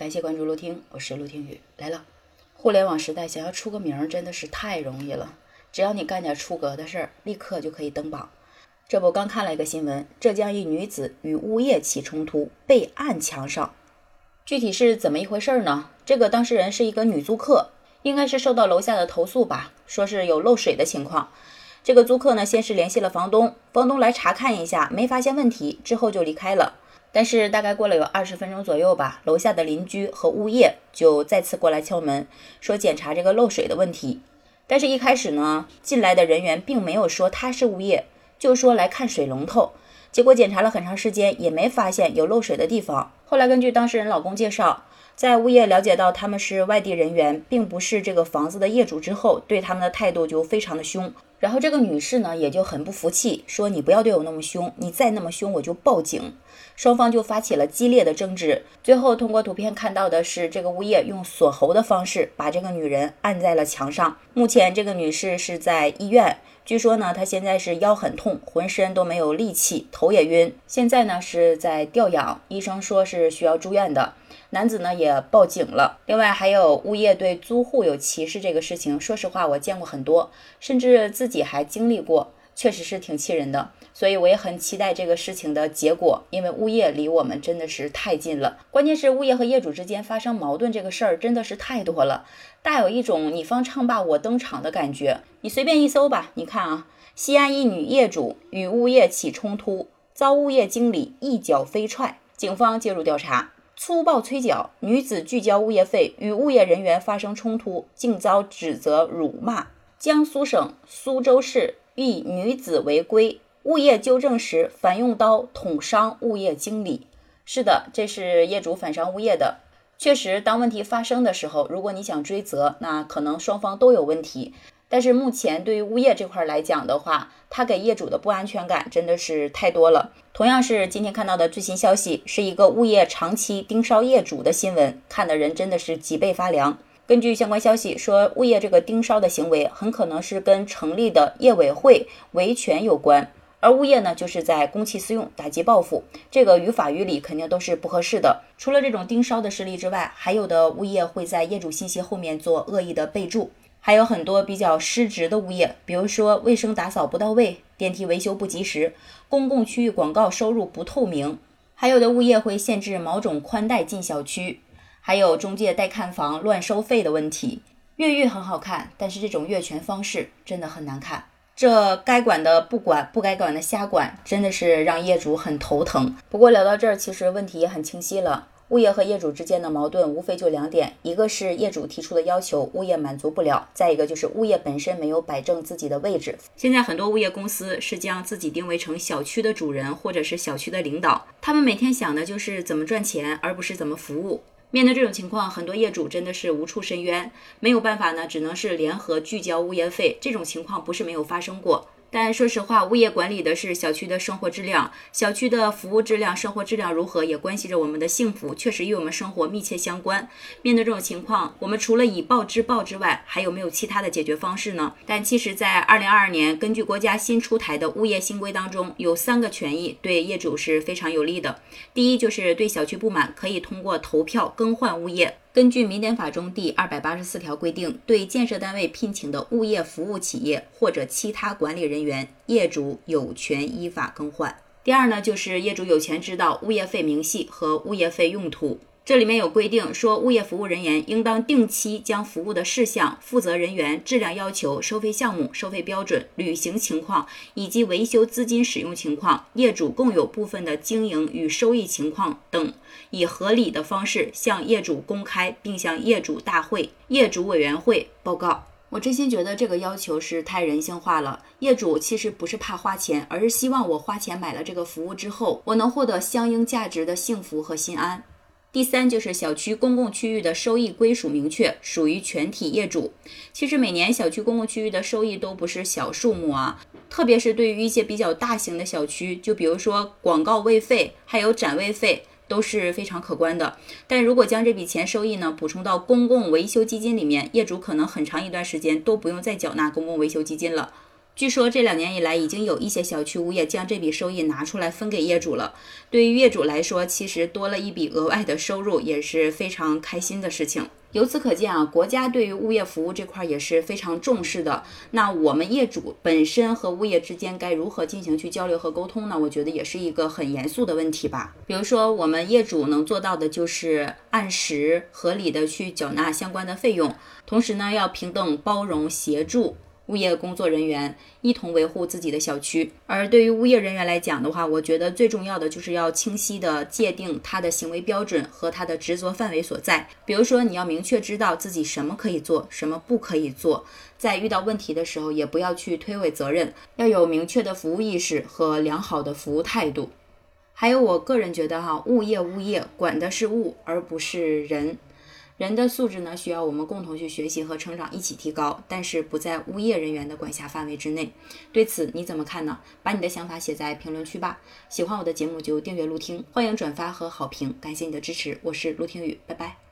感谢关注陆听，我是陆听雨来了。互联网时代，想要出个名真的是太容易了，只要你干点出格的事儿，立刻就可以登榜。这不刚看了一个新闻，浙江一女子与物业起冲突，被按墙上。具体是怎么一回事呢？这个当事人是一个女租客，应该是受到楼下的投诉吧，说是有漏水的情况。这个租客呢，先是联系了房东，房东来查看一下，没发现问题，之后就离开了。但是大概过了有二十分钟左右吧，楼下的邻居和物业就再次过来敲门，说检查这个漏水的问题。但是，一开始呢，进来的人员并没有说他是物业，就说来看水龙头。结果检查了很长时间，也没发现有漏水的地方。后来根据当事人老公介绍。在物业了解到他们是外地人员，并不是这个房子的业主之后，对他们的态度就非常的凶。然后这个女士呢也就很不服气，说你不要对我那么凶，你再那么凶我就报警。双方就发起了激烈的争执。最后通过图片看到的是，这个物业用锁喉的方式把这个女人按在了墙上。目前这个女士是在医院，据说呢她现在是腰很痛，浑身都没有力气，头也晕。现在呢是在调养，医生说是需要住院的。男子呢也报警了，另外还有物业对租户有歧视这个事情，说实话我见过很多，甚至自己还经历过，确实是挺气人的。所以我也很期待这个事情的结果，因为物业离我们真的是太近了。关键是物业和业主之间发生矛盾这个事儿真的是太多了，大有一种你方唱罢我登场的感觉。你随便一搜吧，你看啊，西安一女业主与物业起冲突，遭物业经理一脚飞踹，警方介入调查。粗暴催缴，女子拒交物业费，与物业人员发生冲突，竟遭指责辱骂。江苏省苏州市一女子违规，物业纠正时反用刀捅伤物业经理。是的，这是业主反伤物业的。确实，当问题发生的时候，如果你想追责，那可能双方都有问题。但是目前对于物业这块来讲的话，他给业主的不安全感真的是太多了。同样是今天看到的最新消息，是一个物业长期盯梢业主的新闻，看的人真的是脊背发凉。根据相关消息说，物业这个盯梢的行为很可能是跟成立的业委会维权有关，而物业呢就是在公器私用、打击报复，这个于法于理肯定都是不合适的。除了这种盯梢的实例之外，还有的物业会在业主信息后面做恶意的备注。还有很多比较失职的物业，比如说卫生打扫不到位、电梯维修不及时、公共区域广告收入不透明，还有的物业会限制某种宽带进小区，还有中介带看房乱收费的问题。越狱很好看，但是这种越权方式真的很难看。这该管的不管，不该管的瞎管，真的是让业主很头疼。不过聊到这儿，其实问题也很清晰了。物业和业主之间的矛盾无非就两点，一个是业主提出的要求物业满足不了，再一个就是物业本身没有摆正自己的位置。现在很多物业公司是将自己定位成小区的主人或者是小区的领导，他们每天想的就是怎么赚钱，而不是怎么服务。面对这种情况，很多业主真的是无处申冤，没有办法呢，只能是联合拒交物业费。这种情况不是没有发生过。但说实话，物业管理的是小区的生活质量，小区的服务质量、生活质量如何，也关系着我们的幸福，确实与我们生活密切相关。面对这种情况，我们除了以暴制暴之外，还有没有其他的解决方式呢？但其实，在二零二二年，根据国家新出台的物业新规当中，有三个权益对业主是非常有利的。第一，就是对小区不满，可以通过投票更换物业。根据民典法中第二百八十四条规定，对建设单位聘请的物业服务企业或者其他管理人员，业主有权依法更换。第二呢，就是业主有权知道物业费明细和物业费用途。这里面有规定说，物业服务人员应当定期将服务的事项、负责人员、质量要求、收费项目、收费标准、履行情况以及维修资金使用情况、业主共有部分的经营与收益情况等，以合理的方式向业主公开，并向业主大会、业主委员会报告。我真心觉得这个要求是太人性化了。业主其实不是怕花钱，而是希望我花钱买了这个服务之后，我能获得相应价值的幸福和心安。第三就是小区公共区域的收益归属明确，属于全体业主。其实每年小区公共区域的收益都不是小数目啊，特别是对于一些比较大型的小区，就比如说广告位费还有展位费都是非常可观的。但如果将这笔钱收益呢补充到公共维修基金里面，业主可能很长一段时间都不用再缴纳公共维修基金了。据说这两年以来，已经有一些小区物业将这笔收益拿出来分给业主了。对于业主来说，其实多了一笔额外的收入，也是非常开心的事情。由此可见啊，国家对于物业服务这块也是非常重视的。那我们业主本身和物业之间该如何进行去交流和沟通呢？我觉得也是一个很严肃的问题吧。比如说，我们业主能做到的就是按时合理的去缴纳相关的费用，同时呢，要平等包容协助。物业工作人员一同维护自己的小区，而对于物业人员来讲的话，我觉得最重要的就是要清晰的界定他的行为标准和他的职责范围所在。比如说，你要明确知道自己什么可以做，什么不可以做，在遇到问题的时候，也不要去推诿责任，要有明确的服务意识和良好的服务态度。还有，我个人觉得哈，物业物业管的是物，而不是人。人的素质呢，需要我们共同去学习和成长，一起提高，但是不在物业人员的管辖范围之内。对此你怎么看呢？把你的想法写在评论区吧。喜欢我的节目就订阅陆听，欢迎转发和好评，感谢你的支持。我是陆听雨，拜拜。